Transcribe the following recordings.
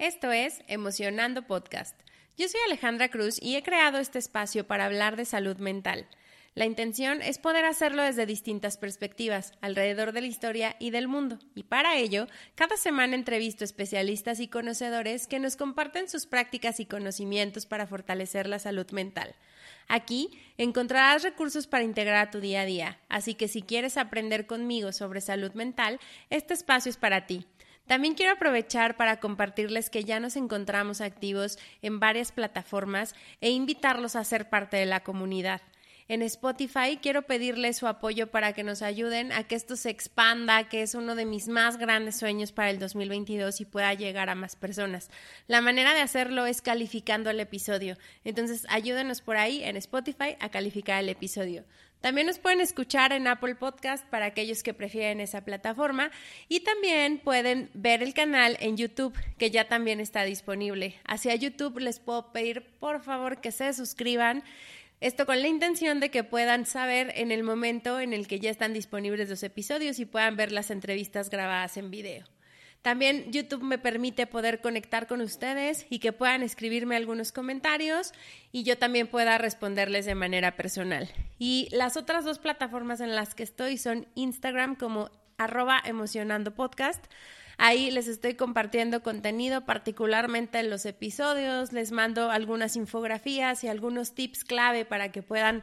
Esto es Emocionando Podcast. Yo soy Alejandra Cruz y he creado este espacio para hablar de salud mental. La intención es poder hacerlo desde distintas perspectivas, alrededor de la historia y del mundo. Y para ello, cada semana entrevisto especialistas y conocedores que nos comparten sus prácticas y conocimientos para fortalecer la salud mental. Aquí encontrarás recursos para integrar a tu día a día, así que si quieres aprender conmigo sobre salud mental, este espacio es para ti. También quiero aprovechar para compartirles que ya nos encontramos activos en varias plataformas e invitarlos a ser parte de la comunidad. En Spotify quiero pedirles su apoyo para que nos ayuden a que esto se expanda, que es uno de mis más grandes sueños para el 2022 y pueda llegar a más personas. La manera de hacerlo es calificando el episodio. Entonces, ayúdenos por ahí en Spotify a calificar el episodio. También nos pueden escuchar en Apple Podcast para aquellos que prefieren esa plataforma y también pueden ver el canal en YouTube que ya también está disponible. Hacia YouTube les puedo pedir por favor que se suscriban. Esto con la intención de que puedan saber en el momento en el que ya están disponibles los episodios y puedan ver las entrevistas grabadas en video. También YouTube me permite poder conectar con ustedes y que puedan escribirme algunos comentarios y yo también pueda responderles de manera personal. Y las otras dos plataformas en las que estoy son Instagram como arroba emocionando podcast Ahí les estoy compartiendo contenido, particularmente en los episodios, les mando algunas infografías y algunos tips clave para que puedan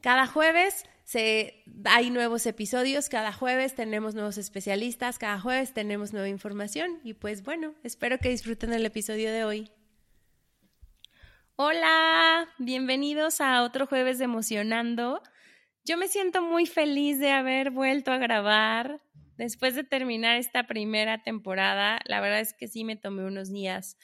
Cada jueves se, hay nuevos episodios, cada jueves tenemos nuevos especialistas, cada jueves tenemos nueva información y pues bueno, espero que disfruten el episodio de hoy. Hola, bienvenidos a otro jueves de Emocionando. Yo me siento muy feliz de haber vuelto a grabar después de terminar esta primera temporada, la verdad es que sí me tomé unos días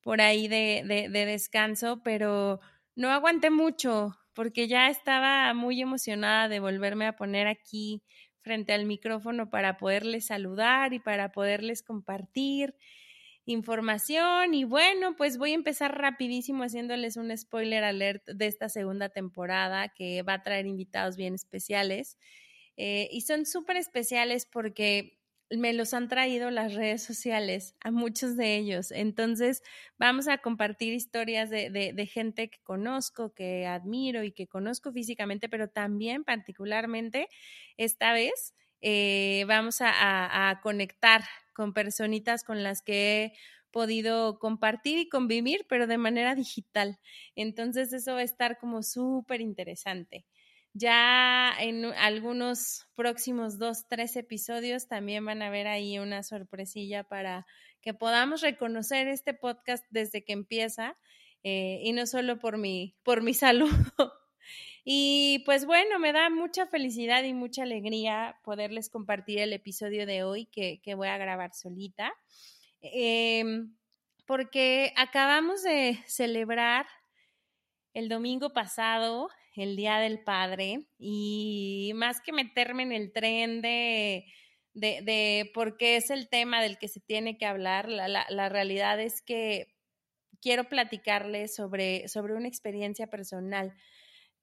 por ahí de, de, descanso, pero no aguanté mucho porque ya estaba muy emocionada de volverme a poner aquí frente al micrófono para poderles saludar y para poderles compartir información. Y bueno, pues voy a empezar rapidísimo haciéndoles un spoiler alert de esta segunda temporada que va a traer invitados bien especiales. Eh, y son súper especiales porque me los han traído las redes sociales, a muchos de ellos. Entonces, vamos a compartir historias de, de, gente que conozco, que admiro y que conozco físicamente, pero también particularmente esta vez eh, vamos a, a, conectar con personitas con las que he podido compartir y convivir, pero de manera digital. Entonces, eso va a estar como súper interesante. Ya en algunos próximos dos, tres episodios también van a ver ahí una sorpresilla para que podamos reconocer este podcast desde que empieza eh, y no solo por mi, por mi salud. y pues bueno, me da mucha felicidad y mucha alegría poderles compartir el episodio de hoy que, que voy a grabar solita. Em, porque acabamos de celebrar el domingo pasado el Día del Padre y más que meterme en el tren de, de, por qué es el tema del que se tiene que hablar, la, la, realidad es que quiero platicarles sobre, sobre una experiencia personal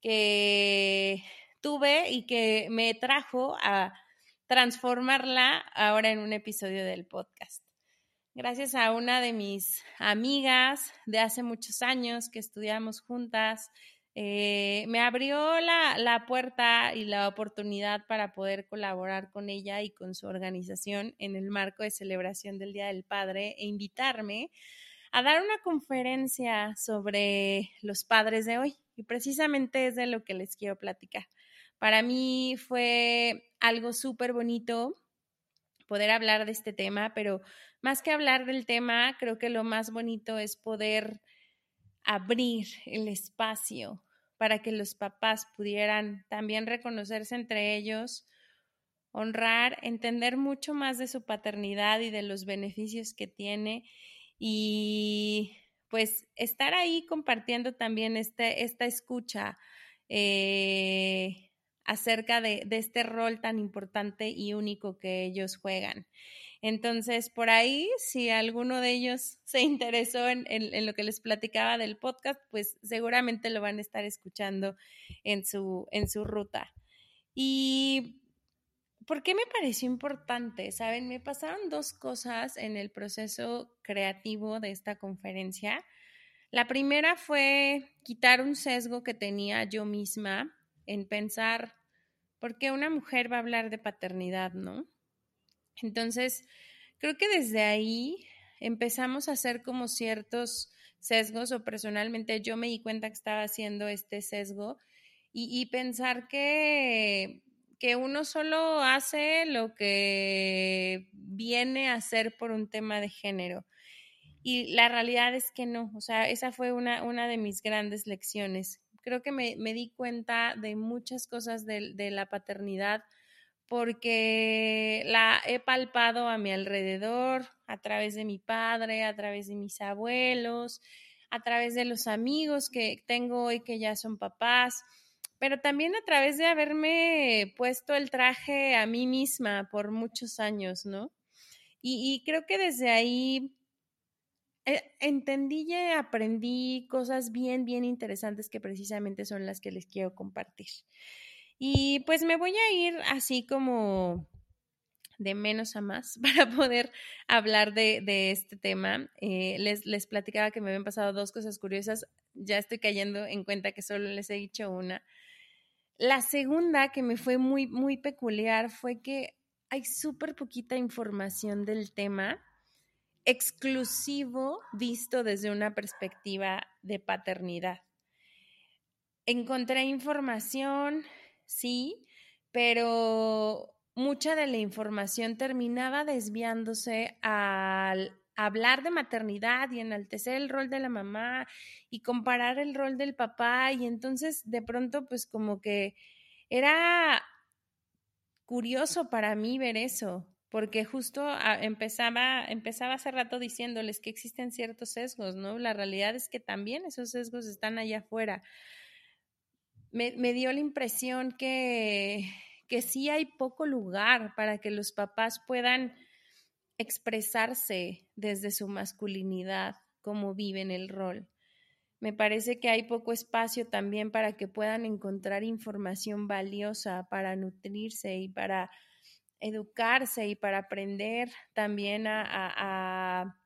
que tuve y que me trajo a transformarla ahora en un episodio del podcast. Gracias a una de mis amigas de hace muchos años que estudiamos juntas, eh, me abrió la, la, puerta y la oportunidad para poder colaborar con ella y con su organización en el marco de celebración del Día del Padre e invitarme a dar una conferencia sobre los padres de hoy. Y precisamente es de lo que les quiero platicar. Para mí fue algo súper bonito poder hablar de este tema, pero más que hablar del tema, creo que lo más bonito es poder abrir el espacio para que los papás pudieran también reconocerse entre ellos, honrar, entender mucho más de su paternidad y de los beneficios que tiene y pues estar ahí compartiendo también este, esta escucha eh, acerca de, este rol tan importante y único que ellos juegan. Entonces, por ahí, si alguno de ellos se interesó en, lo que les platicaba del podcast, pues seguramente lo van a estar escuchando en su, en su ruta. Y ¿por qué me pareció importante? Saben, me pasaron dos cosas en el proceso creativo de esta conferencia. La primera fue quitar un sesgo que tenía yo misma en pensar, ¿por qué una mujer va a hablar de paternidad, no? Entonces, creo que desde ahí empezamos a hacer como ciertos sesgos o personalmente yo me di cuenta que estaba haciendo este sesgo y, pensar que, que uno solo hace lo que viene a hacer por un tema de género. Y la realidad es que no, o sea, esa fue una, una de mis grandes lecciones. Creo que me, me di cuenta de muchas cosas de, de la paternidad porque la he palpado a mi alrededor, a través de mi padre, a través de mis abuelos, a través de los amigos que tengo hoy que ya son papás, pero también a través de haberme puesto el traje a mí misma por muchos años, ¿no? Y, creo que desde ahí eh, entendí y aprendí cosas bien, bien interesantes que precisamente son las que les quiero compartir. Y pues me voy a ir así como de menos a más para poder hablar de, este tema. Eh, les, les platicaba que me habían pasado dos cosas curiosas. Ya estoy cayendo en cuenta que solo les he dicho una. La segunda que me fue muy, muy peculiar fue que hay súper poquita información del tema exclusivo visto desde una perspectiva de paternidad. Encontré información sí, pero mucha de la información terminaba desviándose al hablar de maternidad y enaltecer el rol de la mamá y comparar el rol del papá y entonces de pronto pues como que era curioso para mí ver eso, porque justo ah, empezaba, empezaba hace rato diciéndoles que existen ciertos sesgos, ¿no? La realidad es que también esos sesgos están allá afuera me, dio la impresión que, que sí hay poco lugar para que los papás puedan expresarse desde su masculinidad, como viven el rol. Me parece que hay poco espacio también para que puedan encontrar información valiosa para nutrirse y para educarse y para aprender también a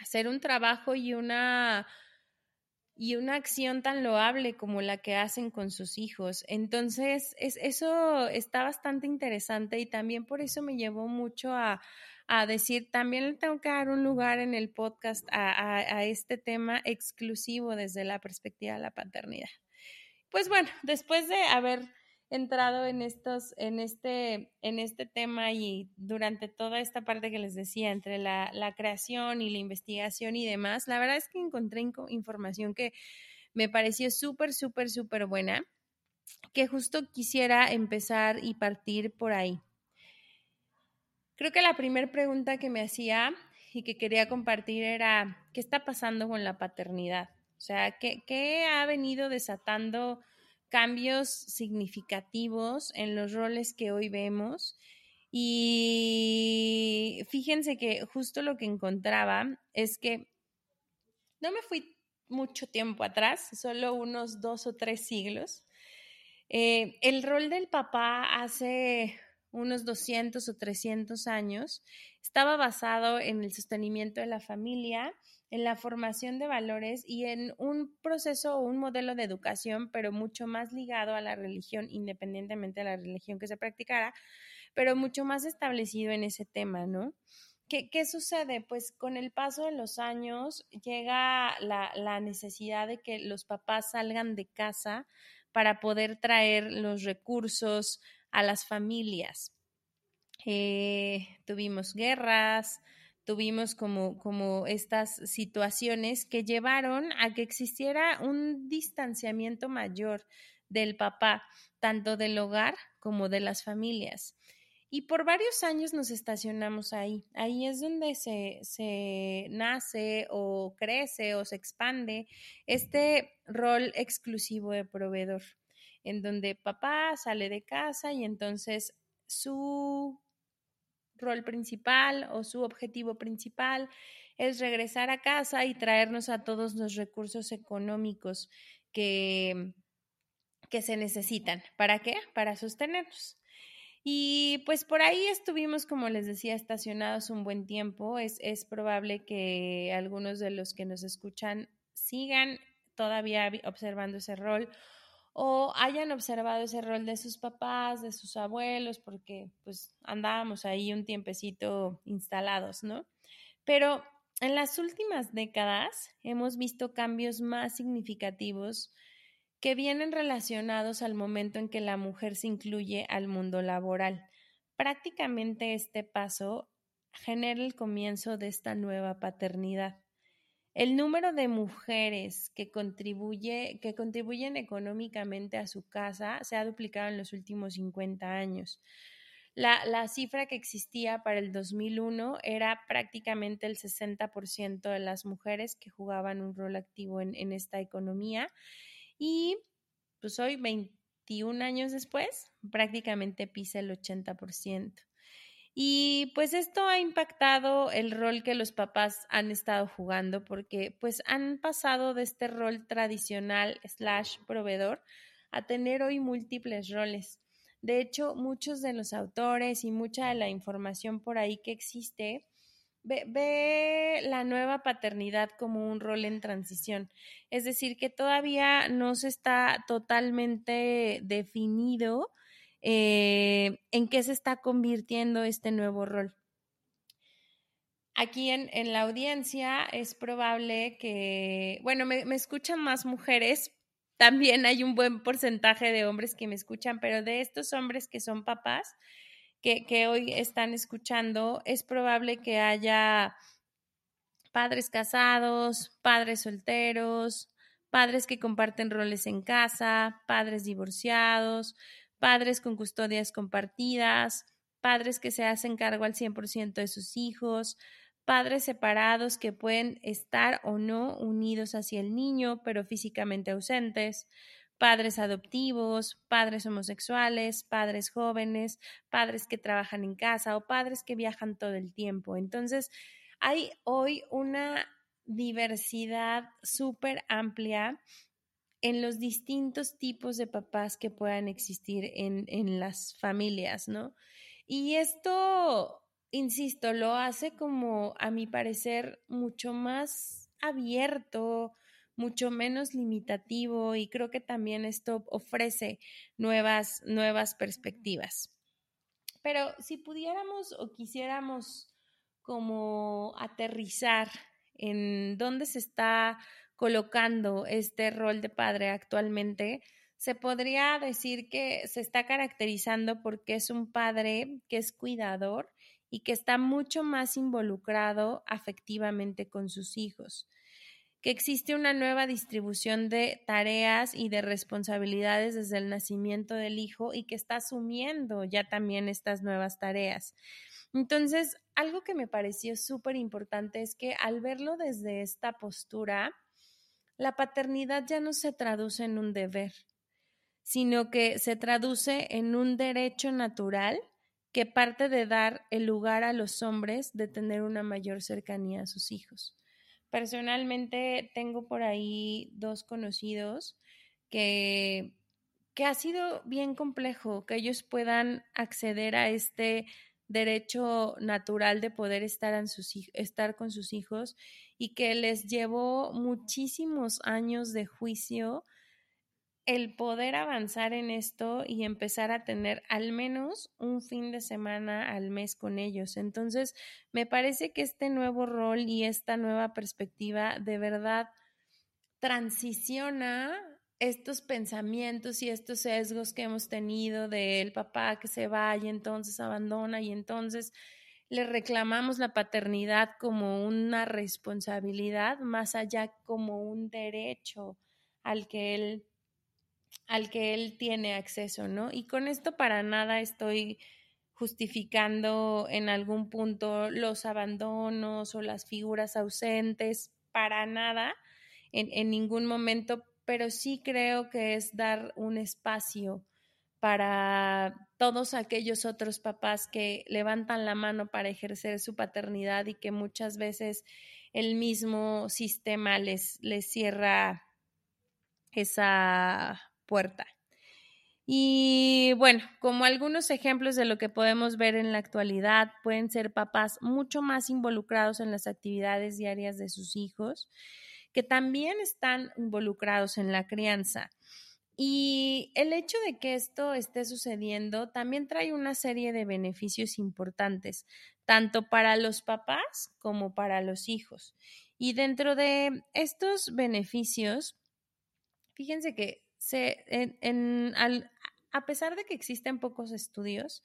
hacer un trabajo y una y una acción tan loable como la que hacen con sus hijos. Entonces, es, eso está bastante interesante y también por eso me llevó mucho a, decir, también le tengo que dar un lugar en el podcast a, a este tema exclusivo desde la perspectiva de la paternidad. Pues bueno, después de haber entrado en estos, en este, en este tema y durante toda esta parte que les decía, entre la, la creación y la investigación y demás, la verdad es que encontré información que me pareció súper, súper, súper buena, que justo quisiera empezar y partir por ahí. Creo que la primera pregunta que me hacía y que quería compartir era, ¿qué está pasando con la paternidad? O sea, ¿qué, qué ha venido desatando cambios significativos en los roles que hoy vemos. Y fíjense que justo lo que encontraba es que no me fui mucho tiempo atrás, solo unos dos o tres siglos. Eh, el rol del papá hace unos 200 o 300 años estaba basado en el sostenimiento de la familia en la formación de valores y en un proceso o un modelo de educación, pero mucho más ligado a la religión, independientemente de la religión que se practicara, pero mucho más establecido en ese tema, ¿no? ¿Qué, qué sucede? Pues con el paso de los años llega la, la necesidad de que los papás salgan de casa para poder traer los recursos a las familias. Eh, tuvimos guerras, tuvimos como, como estas situaciones que llevaron a que existiera un distanciamiento mayor del papá, tanto del hogar como de las familias. Y por varios años nos estacionamos ahí. Ahí es donde se, se nace o crece o se expande este rol exclusivo de proveedor, en donde papá sale de casa y entonces su rol principal o su objetivo principal es regresar a casa y traernos a todos los recursos económicos que, que se necesitan. ¿Para qué? Para sostenernos. Y pues por ahí estuvimos, como les decía, estacionados un buen tiempo. Es, es probable que algunos de los que nos escuchan sigan todavía observando ese rol o hayan observado ese rol de sus papás, de sus abuelos, porque pues andábamos ahí un tiempecito instalados, ¿no? Pero en las últimas décadas hemos visto cambios más significativos que vienen relacionados al momento en que la mujer se incluye al mundo laboral. Prácticamente este paso genera el comienzo de esta nueva paternidad. El número de mujeres que, contribuye, que contribuyen económicamente a su casa se ha duplicado en los últimos 50 años. La, la, cifra que existía para el 2001 era prácticamente el 60% de las mujeres que jugaban un rol activo en, en esta economía y pues hoy, 21 años después, prácticamente pisa el 80%. Y pues esto ha impactado el rol que los papás han estado jugando porque pues han pasado de este rol tradicional slash proveedor a tener hoy múltiples roles. De hecho, muchos de los autores y mucha de la información por ahí que existe ve, ve, la nueva paternidad como un rol en transición. Es decir, que todavía no se está totalmente definido eh, en qué se está convirtiendo este nuevo rol. Aquí en, en la audiencia es probable que, bueno, me, me escuchan más mujeres, también hay un buen porcentaje de hombres que me escuchan, pero de estos hombres que son papás, que, que, hoy están escuchando, es probable que haya padres casados, padres solteros, padres que comparten roles en casa, padres divorciados, padres con custodias compartidas, padres que se hacen cargo al 100% de sus hijos, padres separados que pueden estar o no unidos hacia el niño, pero físicamente ausentes, padres adoptivos, padres homosexuales, padres jóvenes, padres que trabajan en casa o padres que viajan todo el tiempo. Entonces, hay hoy una diversidad súper amplia en los distintos tipos de papás que puedan existir en, en las familias, ¿no? Y esto, insisto, lo hace como, a mi parecer, mucho más abierto, mucho menos limitativo y creo que también esto ofrece nuevas, nuevas perspectivas. Pero si pudiéramos o quisiéramos como aterrizar en dónde se está colocando este rol de padre actualmente, se podría decir que se está caracterizando porque es un padre que es cuidador y que está mucho más involucrado afectivamente con sus hijos, que existe una nueva distribución de tareas y de responsabilidades desde el nacimiento del hijo y que está asumiendo ya también estas nuevas tareas. Entonces, algo que me pareció súper importante es que al verlo desde esta postura, la paternidad ya no se traduce en un deber, sino que se traduce en un derecho natural que parte de dar el lugar a los hombres de tener una mayor cercanía a sus hijos. Personalmente tengo por ahí dos conocidos que, que ha sido bien complejo que ellos puedan acceder a este derecho natural de poder estar, en sus, estar con sus hijos y que les llevó muchísimos años de juicio el poder avanzar en esto y empezar a tener al menos un fin de semana al mes con ellos. Entonces, me parece que este nuevo rol y esta nueva perspectiva de verdad transiciona estos pensamientos y estos sesgos que hemos tenido del papá que se va y entonces abandona y entonces le reclamamos la paternidad como una responsabilidad más allá como un derecho al que él al que él tiene acceso, ¿no? Y con esto para nada estoy justificando en algún punto los abandonos o las figuras ausentes, para nada, en, en ningún momento, pero sí creo que es dar un espacio para todos aquellos otros papás que levantan la mano para ejercer su paternidad y que muchas veces el mismo sistema les, les cierra esa puerta. Y bueno, como algunos ejemplos de lo que podemos ver en la actualidad, pueden ser papás mucho más involucrados en las actividades diarias de sus hijos, que también están involucrados en la crianza. Y el hecho de que esto esté sucediendo también trae una serie de beneficios importantes, tanto para los papás como para los hijos. Y dentro de estos beneficios, fíjense que a pesar de que existen pocos estudios,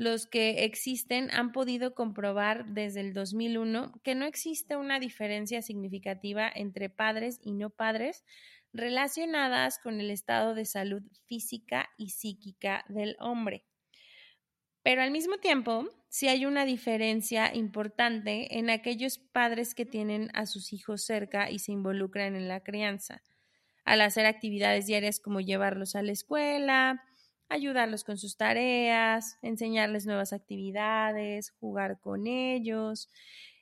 los que existen han podido comprobar desde el 2001 que no existe una diferencia significativa entre padres y no padres relacionadas con el estado de salud física y psíquica del hombre. Pero al mismo tiempo, sí hay una diferencia importante en aquellos padres que tienen a sus hijos cerca y se involucran en la crianza, al hacer actividades diarias como llevarlos a la escuela, ayudarlos con sus tareas, enseñarles nuevas actividades, jugar con ellos,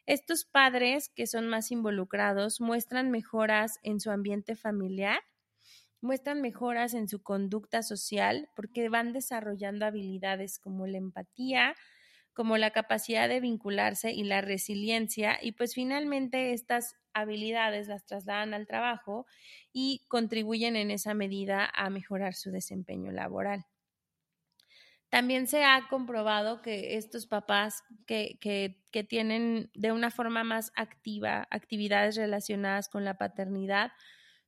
estos padres que son más involucrados muestran mejoras en su ambiente familiar, muestran mejoras en su conducta social porque van desarrollando habilidades como la empatía, como la capacidad de vincularse y la resiliencia y pues finalmente estas habilidades las trasladan al trabajo y contribuyen en esa medida a mejorar su desempeño laboral. También se ha comprobado que estos papás que, que, tienen de una forma más activa actividades relacionadas con la paternidad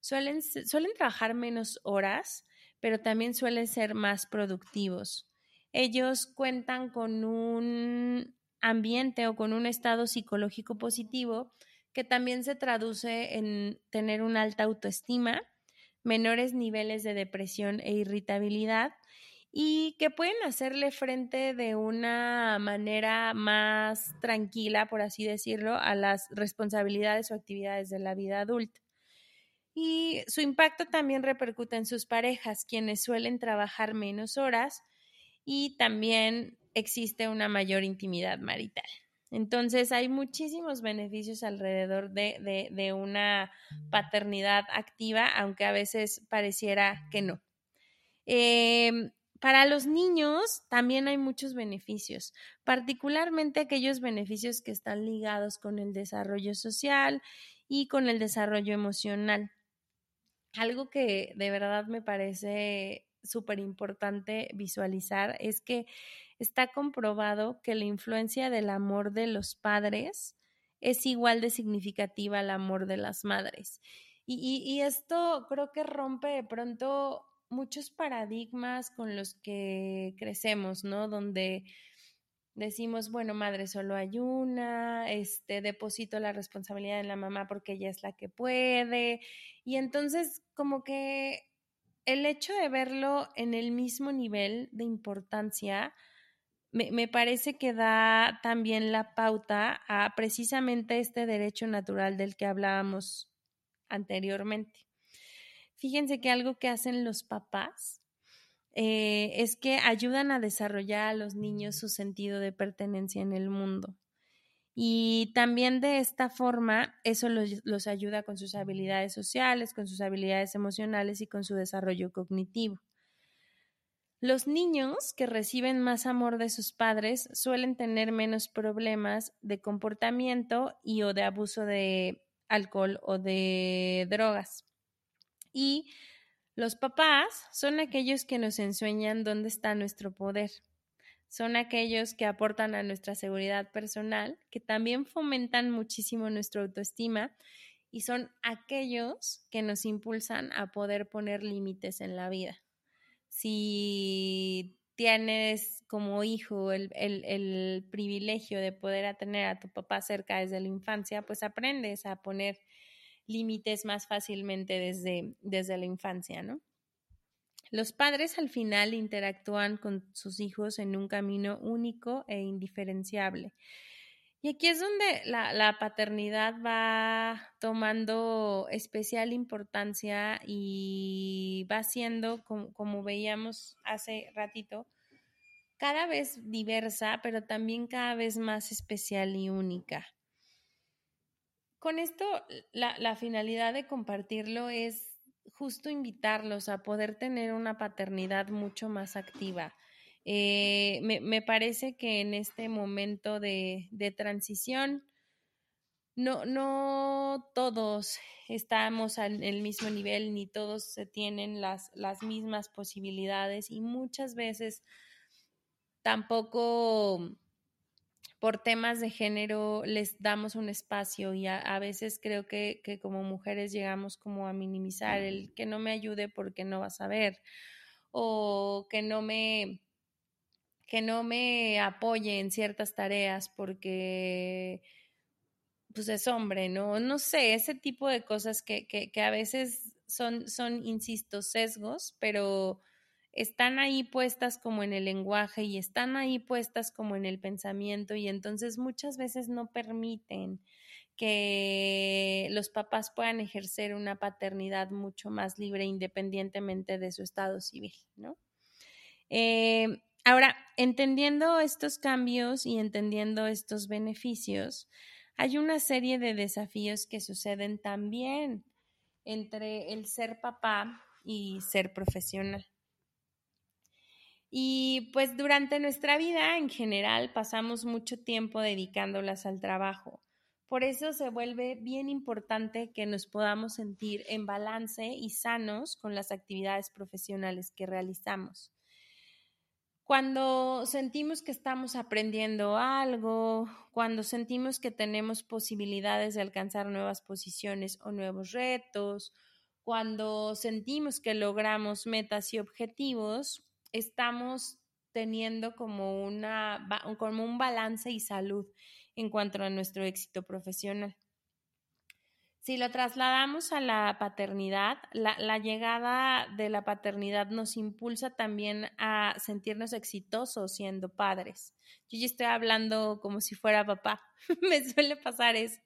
suelen, suelen trabajar menos horas, pero también suelen ser más productivos. Ellos cuentan con un ambiente o con un estado psicológico positivo que también se traduce en tener una alta autoestima, menores niveles de depresión e irritabilidad y que pueden hacerle frente de una manera más tranquila, por así decirlo, a las responsabilidades o actividades de la vida adulta. Y su impacto también repercute en sus parejas, quienes suelen trabajar menos horas y también existe una mayor intimidad marital. Entonces hay muchísimos beneficios alrededor de, de una paternidad activa, aunque a veces pareciera que no. Eh, para los niños también hay muchos beneficios, particularmente aquellos beneficios que están ligados con el desarrollo social y con el desarrollo emocional. Algo que de verdad me parece súper importante visualizar es que está comprobado que la influencia del amor de los padres es igual de significativa al amor de las madres. Y, y esto creo que rompe de pronto muchos paradigmas con los que crecemos, ¿no? Donde decimos, bueno, madre solo hay una, este, deposito la responsabilidad en la mamá porque ella es la que puede. Y entonces, como que el hecho de verlo en el mismo nivel de importancia, me, me, parece que da también la pauta a precisamente este derecho natural del que hablábamos anteriormente. Fíjense que algo que hacen los papás eh, es que ayudan a desarrollar a los niños su sentido de pertenencia en el mundo. Y también de esta forma, eso los, los, ayuda con sus habilidades sociales, con sus habilidades emocionales y con su desarrollo cognitivo. Los niños que reciben más amor de sus padres suelen tener menos problemas de comportamiento y o de abuso de alcohol o de drogas. Y los papás son aquellos que nos enseñan dónde está nuestro poder. Son aquellos que aportan a nuestra seguridad personal, que también fomentan muchísimo nuestra autoestima y son aquellos que nos impulsan a poder poner límites en la vida. Si tienes como hijo el, el, privilegio de poder tener a tu papá cerca desde la infancia, pues aprendes a poner límites más fácilmente desde, desde la infancia, ¿no? Los padres al final interactúan con sus hijos en un camino único e indiferenciable. Y aquí es donde la, paternidad va tomando especial importancia y va siendo, como, veíamos hace ratito, cada vez diversa, pero también cada vez más especial y única. Con esto, la, finalidad de compartirlo es justo invitarlos a poder tener una paternidad mucho más activa. Eh, me, parece que en este momento de, transición, no, no todos estamos en el mismo nivel, ni todos se tienen las, las mismas posibilidades y muchas veces tampoco por temas de género les damos un espacio y a, veces creo que, que, como mujeres llegamos como a minimizar el que no me ayude porque no vas a ver o que no me que no me apoye en ciertas tareas porque pues es hombre, ¿no? No sé, ese tipo de cosas que, que, a veces son, son, insisto, sesgos, pero están ahí puestas como en el lenguaje y están ahí puestas como en el pensamiento y entonces muchas veces no permiten que los papás puedan ejercer una paternidad mucho más libre independientemente de su estado civil, ¿no? Eh, Ahora, entendiendo estos cambios y entendiendo estos beneficios, hay una serie de desafíos que suceden también entre el ser papá y ser profesional. Y pues durante nuestra vida en general pasamos mucho tiempo dedicándolas al trabajo. Por eso se vuelve bien importante que nos podamos sentir en balance y sanos con las actividades profesionales que realizamos. Cuando sentimos que estamos aprendiendo algo, cuando sentimos que tenemos posibilidades de alcanzar nuevas posiciones o nuevos retos, cuando sentimos que logramos metas y objetivos, estamos teniendo como, una, como un balance y salud en cuanto a nuestro éxito profesional. Si lo trasladamos a la paternidad, la, llegada de la paternidad nos impulsa también a sentirnos exitosos siendo padres. Yo ya estoy hablando como si fuera papá, me suele pasar eso,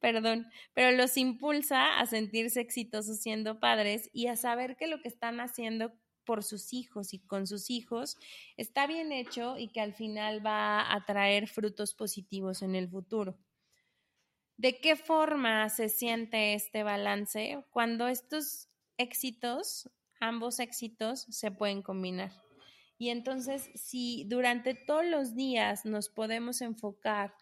perdón, pero los impulsa a sentirse exitosos siendo padres y a saber que lo que están haciendo por sus hijos y con sus hijos está bien hecho y que al final va a traer frutos positivos en el futuro. ¿De qué forma se siente este balance cuando estos éxitos, ambos éxitos, se pueden combinar? Y entonces, si durante todos los días nos podemos enfocar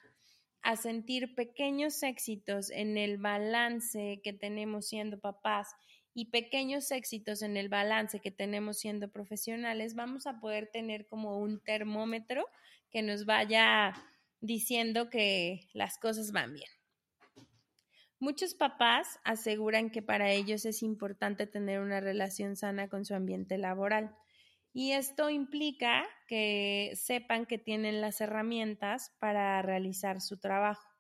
a sentir pequeños éxitos en el balance que tenemos siendo papás y pequeños éxitos en el balance que tenemos siendo profesionales, vamos a poder tener como un termómetro que nos vaya diciendo que las cosas van bien. Muchos papás aseguran que para ellos es importante tener una relación sana con su ambiente laboral. Y esto implica que sepan que tienen las herramientas para realizar su trabajo.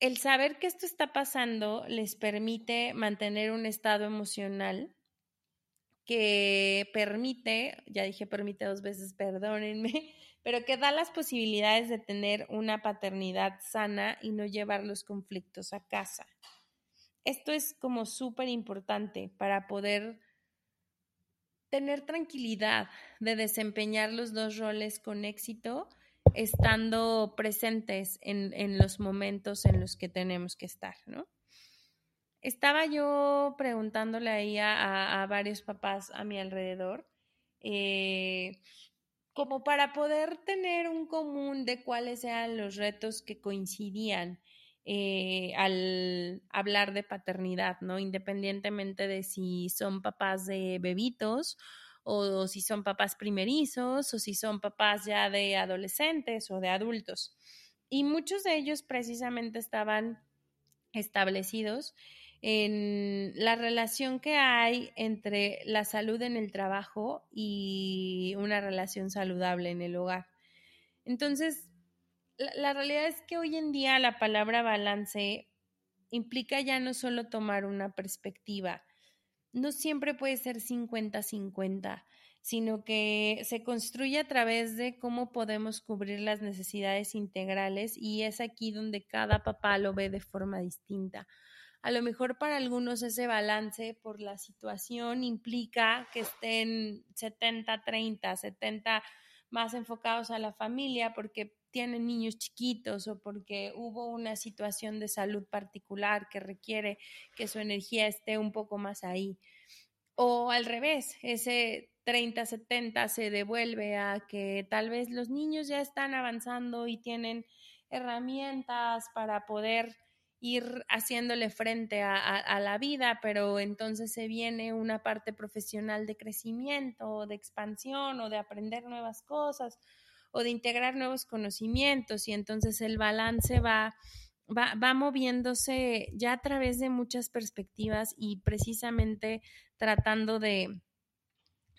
El saber que esto está pasando les permite mantener un estado emocional que permite, ya dije permite dos veces, perdónenme, pero que da las posibilidades de tener una paternidad sana y no llevar los conflictos a casa. Esto es como súper importante para poder tener tranquilidad de desempeñar los dos roles con éxito, estando presentes en, los momentos en los que tenemos que estar, ¿no? Estaba yo preguntándole ahí a, a varios papás a mi alrededor, eh, como para poder tener un común de cuáles eran los retos que coincidían eh, al hablar de paternidad, ¿no? Independientemente de si son papás de bebitos o si son papás primerizos o si son papás ya de adolescentes o de adultos. Y muchos de ellos precisamente estaban establecidos en la relación que hay entre la salud en el trabajo y una relación saludable en el hogar. Entonces, la, realidad es que hoy en día la palabra balance implica ya no solo tomar una perspectiva no siempre puede ser 50-50, sino que se construye a través de cómo podemos cubrir las necesidades integrales y es aquí donde cada papá lo ve de forma distinta. A lo mejor para algunos ese balance por la situación implica que estén 70-30, 70 más enfocados a la familia porque tienen niños chiquitos o porque hubo una situación de salud particular que requiere que su energía esté un poco más ahí. O al revés, ese 30-70 se devuelve a que tal vez los niños ya están avanzando y tienen herramientas para poder ir haciéndole frente a, la vida, pero entonces se viene una parte profesional de crecimiento, de expansión o de aprender nuevas cosas o de integrar nuevos conocimientos y entonces el balance va, va, va moviéndose ya a través de muchas perspectivas y precisamente tratando de,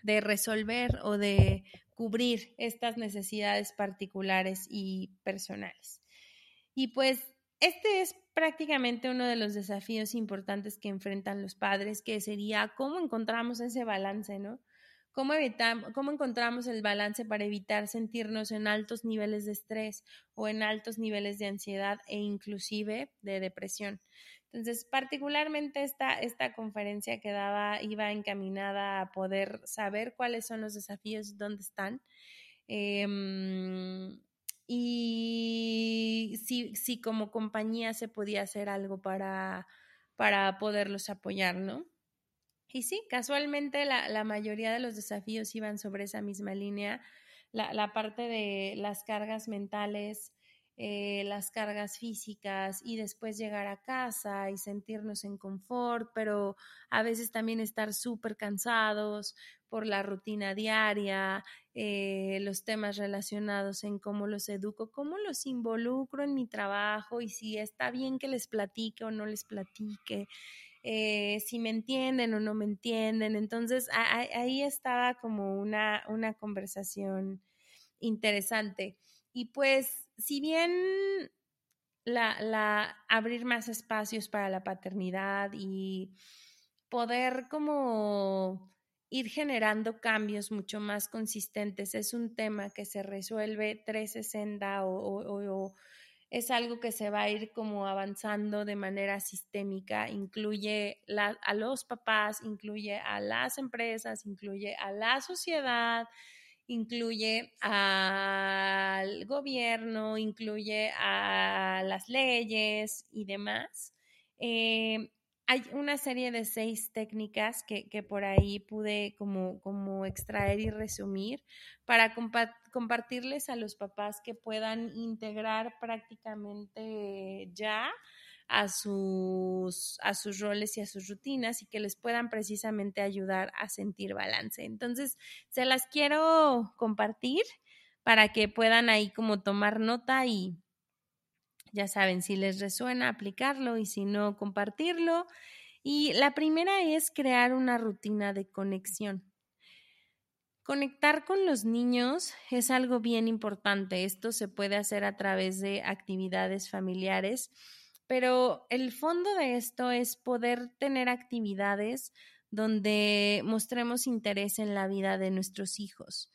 de resolver o de cubrir estas necesidades particulares y personales. Y pues este es prácticamente uno de los desafíos importantes que enfrentan los padres, que sería cómo encontramos ese balance, ¿no? ¿Cómo, evitamos, ¿Cómo encontramos el balance para evitar sentirnos en altos niveles de estrés o en altos niveles de ansiedad e inclusive de depresión? Entonces, particularmente esta, esta conferencia que daba iba encaminada a poder saber cuáles son los desafíos, dónde están. Em, y si, si como compañía se podía hacer algo para, para poderlos apoyar, ¿no? Y sí, casualmente la, la, mayoría de los desafíos iban sobre esa misma línea, la, la parte de las cargas mentales, eh, las cargas físicas y después llegar a casa y sentirnos en confort, pero a veces también estar súper cansados por la rutina diaria, eh, los temas relacionados en cómo los educo, cómo los involucro en mi trabajo y si está bien que les platique o no les platique. Eh, si me entienden o no me entienden. Entonces ahí estaba como una, una conversación interesante. Y pues si bien la, abrir más espacios para la paternidad y poder como ir generando cambios mucho más consistentes es un tema que se resuelve 360 o, o, o es algo que se va a ir como avanzando de manera sistémica, incluye a los papás, incluye a las empresas, incluye a la sociedad, incluye al gobierno, incluye a las leyes y demás. Eh, hay una serie de seis técnicas que, por ahí pude como, como, extraer y resumir para compartirles a los papás que puedan integrar prácticamente ya a sus, a sus roles y a sus rutinas y que les puedan precisamente ayudar a sentir balance. Entonces, se las quiero compartir para que puedan ahí como tomar nota y ya saben, si les resuena, aplicarlo y si no, compartirlo. Y la primera es crear una rutina de conexión. Conectar con los niños es algo bien importante. Esto se puede hacer a través de actividades familiares pero el fondo de esto es poder tener actividades donde mostremos interés en la vida de nuestros hijos,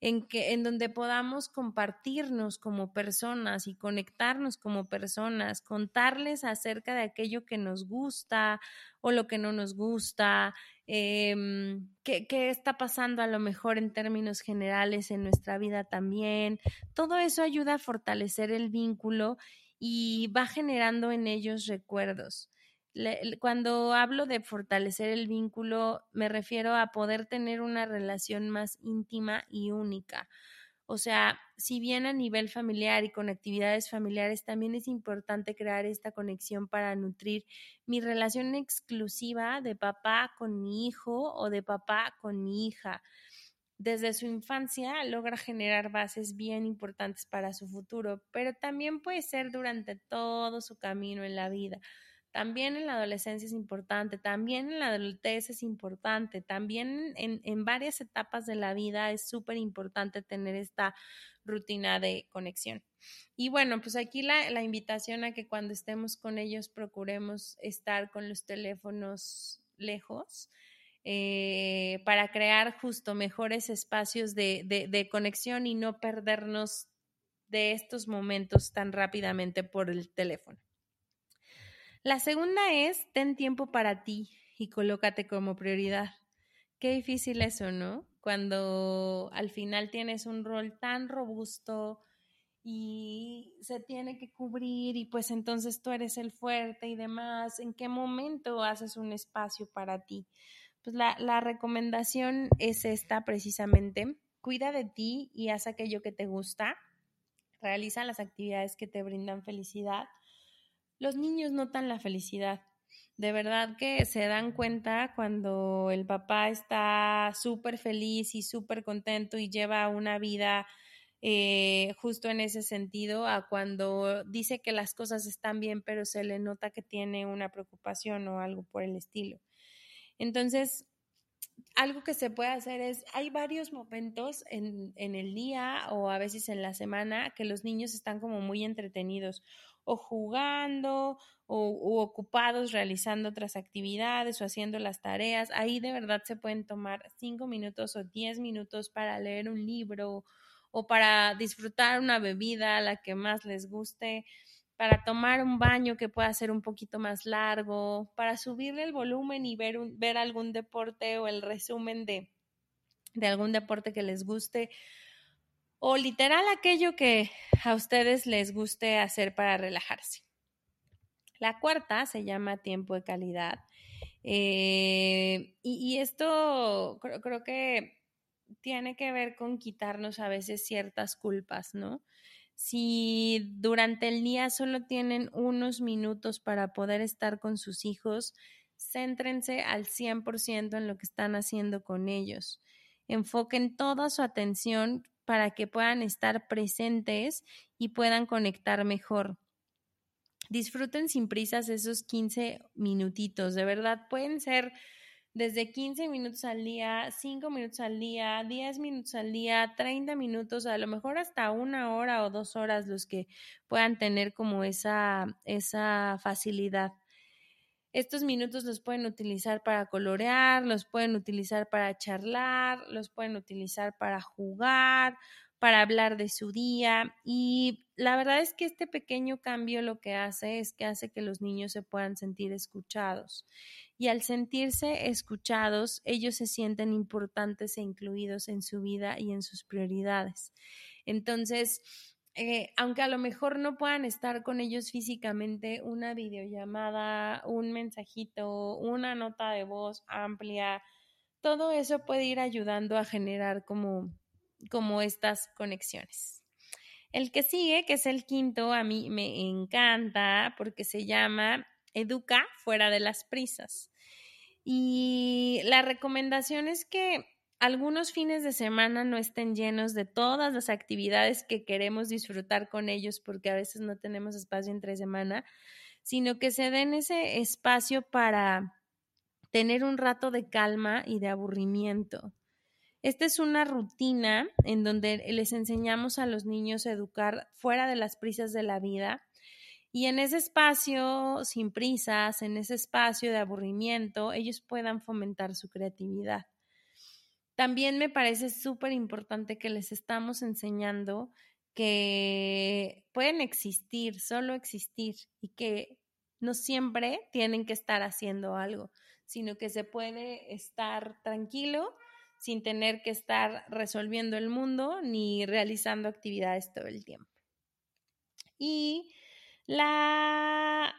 en, que, en donde podamos compartirnos como personas y conectarnos como personas, contarles acerca de aquello que nos gusta o lo que no nos gusta, em, qué, qué está pasando a lo mejor en términos generales en nuestra vida también. Todo eso ayuda a fortalecer el vínculo y va generando en ellos recuerdos. cuando hablo de fortalecer el vínculo, me refiero a poder tener una relación más íntima y única. O sea, si bien a nivel familiar y con actividades familiares, también es importante crear esta conexión para nutrir mi relación exclusiva de papá con mi hijo o de papá con mi hija desde su infancia logra generar bases bien importantes para su futuro, pero también puede ser durante todo su camino en la vida. También en la adolescencia es importante, también en la adultez es importante, también en, varias etapas de la vida es súper importante tener esta rutina de conexión. Y bueno, pues aquí la, la invitación a que cuando estemos con ellos procuremos estar con los teléfonos lejos. Eh, para crear justo mejores espacios de, conexión y no perdernos de estos momentos tan rápidamente por el teléfono. La segunda es, ten tiempo para ti y colócate como prioridad. Qué difícil eso, ¿no? Cuando al final tienes un rol tan robusto y se tiene que cubrir y pues entonces tú eres el fuerte y demás, ¿en qué momento haces un espacio para ti? pues la, recomendación es esta precisamente. Cuida de ti y haz aquello que te gusta. Realiza las actividades que te brindan felicidad. Los niños notan la felicidad. De verdad que se dan cuenta cuando el papá está súper feliz y súper contento y lleva una vida eh, justo en ese sentido a cuando dice que las cosas están bien, pero se le nota que tiene una preocupación o algo por el estilo. Entonces, algo que se puede hacer es, hay varios momentos en, el día o a veces en la semana que los niños están como muy entretenidos o jugando o ocupados realizando otras actividades o haciendo las tareas. Ahí de verdad se pueden tomar cinco minutos o diez minutos para leer un libro o para disfrutar una bebida, la que más les guste para tomar un baño que pueda ser un poquito más largo, para subirle el volumen y ver, ver algún deporte o el resumen de, de algún deporte que les guste o literal aquello que a ustedes les guste hacer para relajarse. La cuarta se llama tiempo de calidad. Eh, y, esto creo, creo, que tiene que ver con quitarnos a veces ciertas culpas, ¿no? si durante el día solo tienen unos minutos para poder estar con sus hijos, céntrense al 100% en lo que están haciendo con ellos. Enfoquen toda su atención para que puedan estar presentes y puedan conectar mejor. Disfruten sin prisas esos 15 minutitos, de verdad pueden ser desde 15 minutos al día, 5 minutos al día, 10 minutos al día, 30 minutos, a lo mejor hasta una hora o dos horas los que puedan tener como esa, esa facilidad. Estos minutos los pueden utilizar para colorear, los pueden utilizar para charlar, los pueden utilizar para jugar, para hablar de su día y la verdad es que este pequeño cambio lo que hace es que hace que los niños se puedan sentir escuchados y al sentirse escuchados ellos se sienten importantes e incluidos en su vida y en sus prioridades. Entonces, eh, aunque a lo mejor no puedan estar con ellos físicamente, una videollamada, un mensajito, una nota de voz amplia, todo eso puede ir ayudando a generar como como estas conexiones. El que sigue, que es el quinto, a mí me encanta porque se llama Educa fuera de las prisas. Y la recomendación es que algunos fines de semana no estén llenos de todas las actividades que queremos disfrutar con ellos porque a veces no tenemos espacio entre semana, sino que se den ese espacio para tener un rato de calma y de aburrimiento. Esta es una rutina en donde les enseñamos a los niños a educar fuera de las prisas de la vida y en ese espacio sin prisas, en ese espacio de aburrimiento, ellos puedan fomentar su creatividad. También me parece súper importante que les estamos enseñando que pueden existir, solo existir y que no siempre tienen que estar haciendo algo, sino que se puede estar tranquilo sin tener que estar resolviendo el mundo ni realizando actividades todo el tiempo. Y la...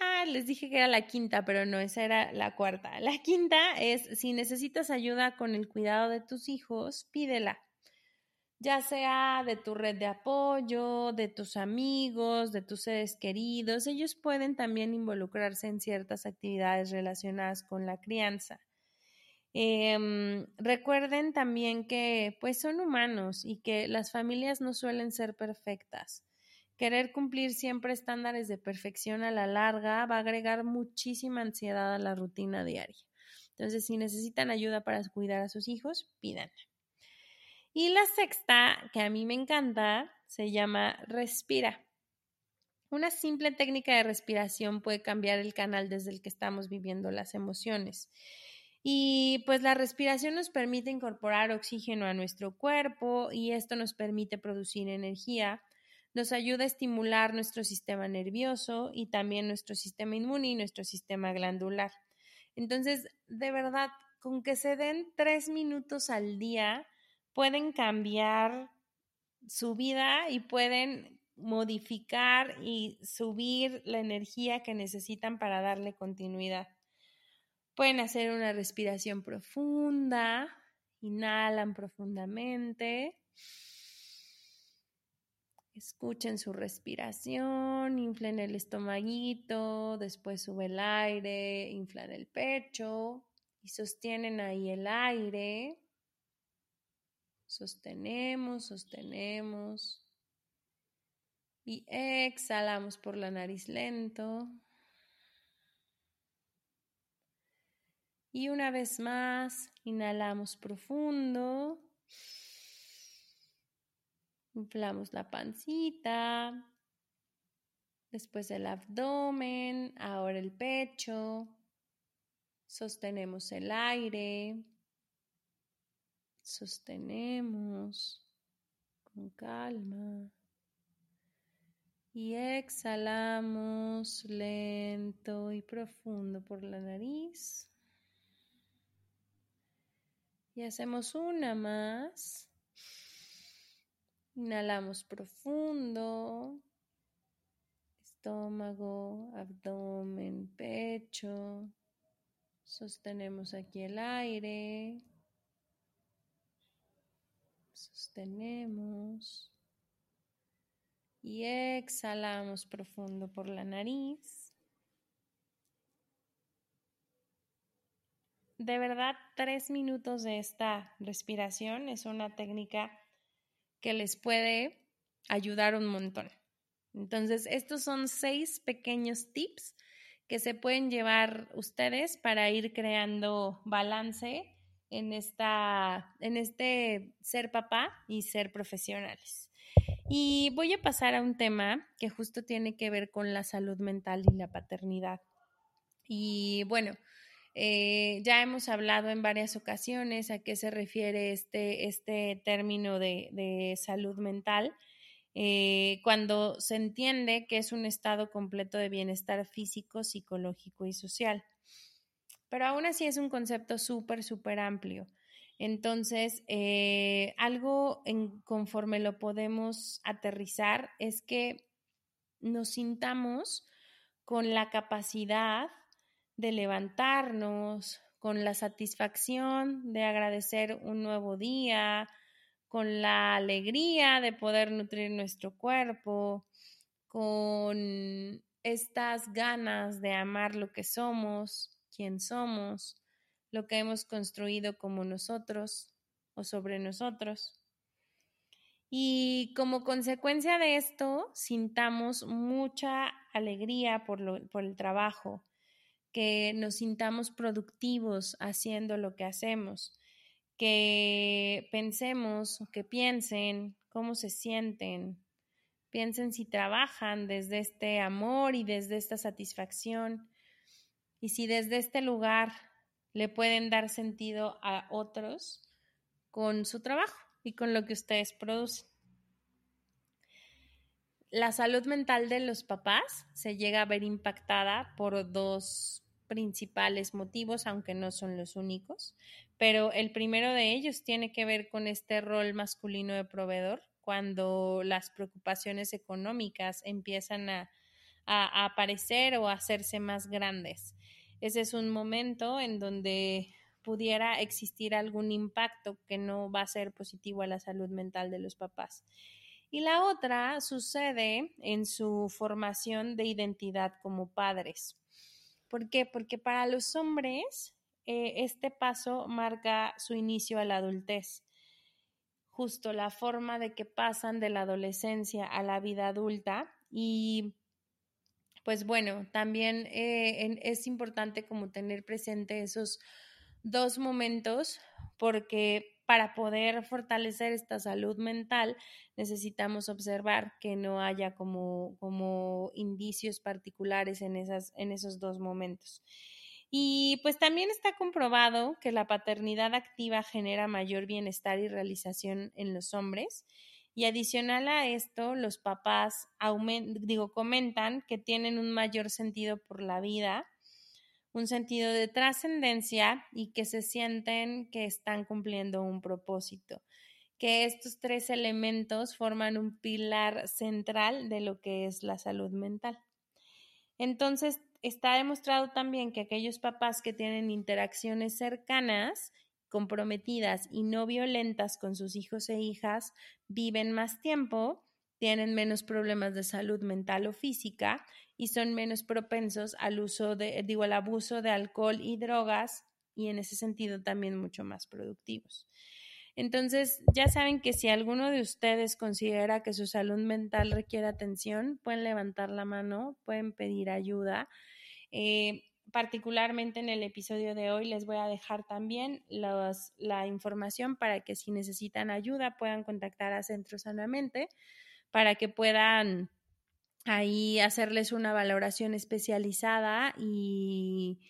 Ah, les dije que era la quinta, pero no, esa era la cuarta. La quinta es, si necesitas ayuda con el cuidado de tus hijos, pídela ya sea de tu red de apoyo, de tus amigos, de tus seres queridos, ellos pueden también involucrarse en ciertas actividades relacionadas con la crianza. Em, recuerden también que pues son humanos y que las familias no suelen ser perfectas. Querer cumplir siempre estándares de perfección a la larga va a agregar muchísima ansiedad a la rutina diaria. Entonces, si necesitan ayuda para cuidar a sus hijos, pídanla. Y la sexta, que a mí me encanta, se llama respira. Una simple técnica de respiración puede cambiar el canal desde el que estamos viviendo las emociones. Y pues la respiración nos permite incorporar oxígeno a nuestro cuerpo y esto nos permite producir energía, nos ayuda a estimular nuestro sistema nervioso y también nuestro sistema inmune y nuestro sistema glandular. Entonces, de verdad, con que se den tres minutos al día, pueden cambiar su vida y pueden modificar y subir la energía que necesitan para darle continuidad. Pueden hacer una respiración profunda, inhalan profundamente, escuchen su respiración, inflen el estomaguito, después sube el aire, inflan el pecho y sostienen ahí el aire. Sostenemos, sostenemos. Y exhalamos por la nariz lento. Y una vez más, inhalamos profundo. Inflamos la pancita. Después el abdomen, ahora el pecho. Sostenemos el aire. Sostenemos con calma. Y exhalamos lento y profundo por la nariz. Y hacemos una más. Inhalamos profundo. Estómago, abdomen, pecho. Sostenemos aquí el aire. Sostenemos. Y exhalamos profundo por la nariz. de verdad, tres minutos de esta respiración es una técnica que les puede ayudar un montón. Entonces, estos son seis pequeños tips que se pueden llevar ustedes para ir creando balance en, esta, en este ser papá y ser profesionales. Y voy a pasar a un tema que justo tiene que ver con la salud mental y la paternidad. Y bueno, eh, ya hemos hablado en varias ocasiones a qué se refiere este, este término de, salud mental. Eh, cuando se entiende que es un estado completo de bienestar físico, psicológico y social. Pero aún así es un concepto súper, súper amplio. Entonces, eh, algo en, conforme lo podemos aterrizar es que nos sintamos con la capacidad de levantarnos, con la satisfacción de agradecer un nuevo día, con la alegría de poder nutrir nuestro cuerpo, con estas ganas de amar lo que somos, quién somos, lo que hemos construido como nosotros o sobre nosotros. Y como consecuencia de esto, sintamos mucha alegría por, por el trabajo, que nos sintamos productivos haciendo lo que hacemos, que pensemos, que piensen cómo se sienten, piensen si trabajan desde este amor y desde esta satisfacción y si desde este lugar le pueden dar sentido a otros con su trabajo y con lo que ustedes producen. La salud mental de los papás se llega a ver impactada por dos principales motivos, aunque no son los únicos, pero el primero de ellos tiene que ver con este rol masculino de proveedor, cuando las preocupaciones económicas empiezan a, aparecer o a hacerse más grandes. Ese es un momento en donde pudiera existir algún impacto que no va a ser positivo a la salud mental de los papás. Y la otra sucede en su formación de identidad como padres. ¿Por qué? Porque para los hombres eh, este paso marca su inicio a la adultez. Justo la forma de que pasan de la adolescencia a la vida adulta y pues bueno, también eh, es importante como tener presente esos dos momentos porque para poder fortalecer esta salud mental necesitamos observar que no haya como, como indicios particulares en, esas, en esos dos momentos. Y pues también está comprobado que la paternidad activa genera mayor bienestar y realización en los hombres. Y adicional a esto, los papás digo, comentan que tienen un mayor sentido por la vida, un sentido de trascendencia y que se sienten que están cumpliendo un propósito, que estos tres elementos forman un pilar central de lo que es la salud mental. Entonces, está demostrado también que aquellos papás que tienen interacciones cercanas, comprometidas y no violentas con sus hijos e hijas viven más tiempo, tienen menos problemas de salud mental o física y son menos propensos al uso de, digo, al abuso de alcohol y drogas y en ese sentido también mucho más productivos. Entonces, ya saben que si alguno de ustedes considera que su salud mental requiere atención, pueden levantar la mano, pueden pedir ayuda. Eh, particularmente en el episodio de hoy les voy a dejar también la información para que si necesitan ayuda puedan contactar a Centro Sanamente para que puedan ahí hacerles una valoración especializada y,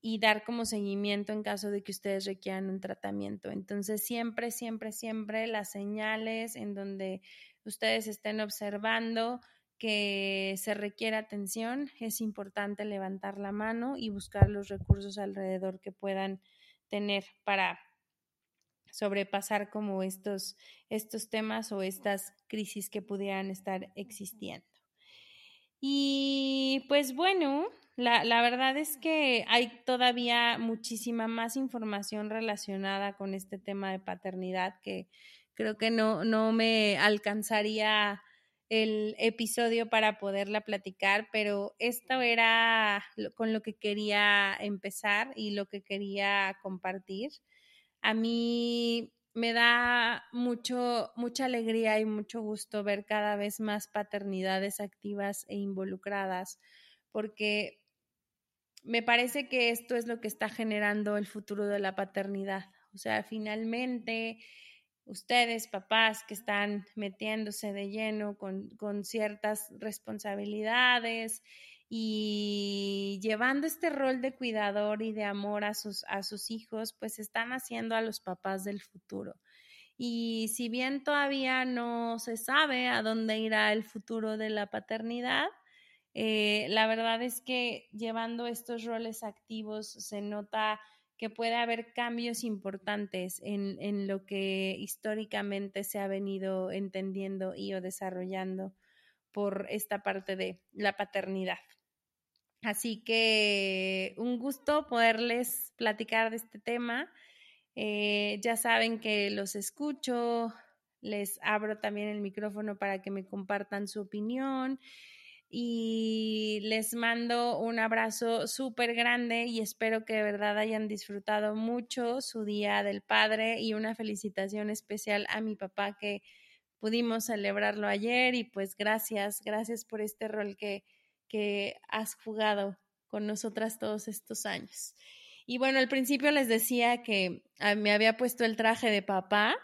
y dar como seguimiento en caso de que ustedes requieran un tratamiento. Entonces, siempre, siempre, siempre las señales en donde ustedes estén observando que se requiere atención, es importante levantar la mano y buscar los recursos alrededor que puedan tener para sobrepasar como estos, estos temas o estas crisis que pudieran estar existiendo. Y pues bueno, la, la, verdad es que hay todavía muchísima más información relacionada con este tema de paternidad que creo que no, no me alcanzaría el episodio para poderla platicar, pero esto era con lo que quería empezar y lo que quería compartir. A mí me da mucho, mucha alegría y mucho gusto ver cada vez más paternidades activas e involucradas, porque me parece que esto es lo que está generando el futuro de la paternidad. O sea, finalmente ustedes, papás, que están metiéndose de lleno con, con, ciertas responsabilidades y llevando este rol de cuidador y de amor a sus, a sus hijos, pues están haciendo a los papás del futuro. Y si bien todavía no se sabe a dónde irá el futuro de la paternidad, eh, la verdad es que llevando estos roles activos se nota que puede haber cambios importantes en, en, lo que históricamente se ha venido entendiendo y o desarrollando por esta parte de la paternidad. Así que un gusto poderles platicar de este tema. Eh, ya saben que los escucho, les abro también el micrófono para que me compartan su opinión y les mando un abrazo súper grande y espero que de verdad hayan disfrutado mucho su Día del Padre y una felicitación especial a mi papá que pudimos celebrarlo ayer y pues gracias, gracias por este rol que, que has jugado con nosotras todos estos años. Y bueno, al principio les decía que ah, me había puesto el traje de papá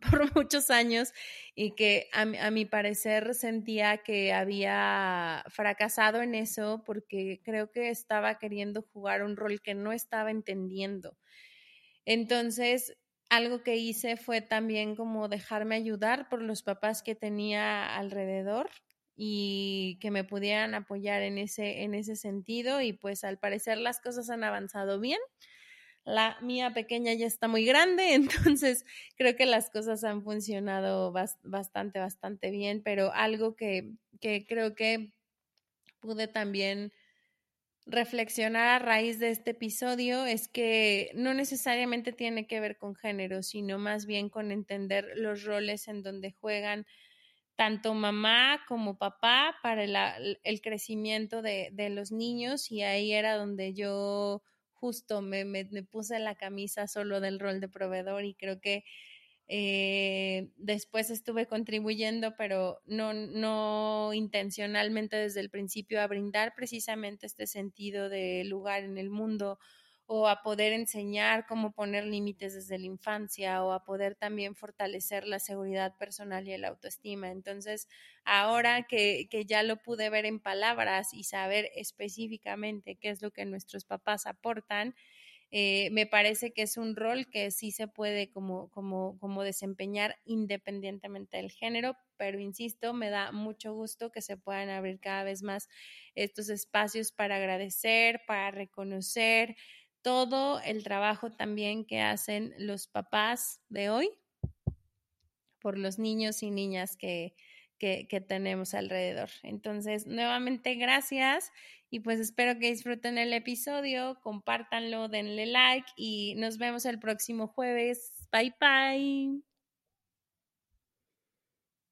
por muchos años y que a, a, mi parecer sentía que había fracasado en eso porque creo que estaba queriendo jugar un rol que no estaba entendiendo. Entonces, algo que hice fue también como dejarme ayudar por los papás que tenía alrededor y que me pudieran apoyar en ese, en ese sentido y pues al parecer las cosas han avanzado bien. La mía pequeña ya está muy grande, entonces creo que las cosas han funcionado bastante, bastante bien, pero algo que, que creo que pude también reflexionar a raíz de este episodio es que no necesariamente tiene que ver con género, sino más bien con entender los roles en donde juegan tanto mamá como papá para el, crecimiento de, los niños y ahí era donde yo justo me, me, puse la camisa solo del rol de proveedor y creo que eh, después estuve contribuyendo, pero no, no intencionalmente desde el principio a brindar precisamente este sentido de lugar en el mundo o a poder enseñar cómo poner límites desde la infancia o a poder también fortalecer la seguridad personal y el autoestima. Entonces, ahora que, que ya lo pude ver en palabras y saber específicamente qué es lo que nuestros papás aportan, eh, me parece que es un rol que sí se puede como, como, como desempeñar independientemente del género, pero insisto, me da mucho gusto que se puedan abrir cada vez más estos espacios para agradecer, para reconocer todo el trabajo también que hacen los papás de hoy por los niños y niñas que, que, tenemos alrededor. Entonces, nuevamente, gracias y pues espero que disfruten el episodio, compártanlo, denle like y nos vemos el próximo jueves. Bye bye.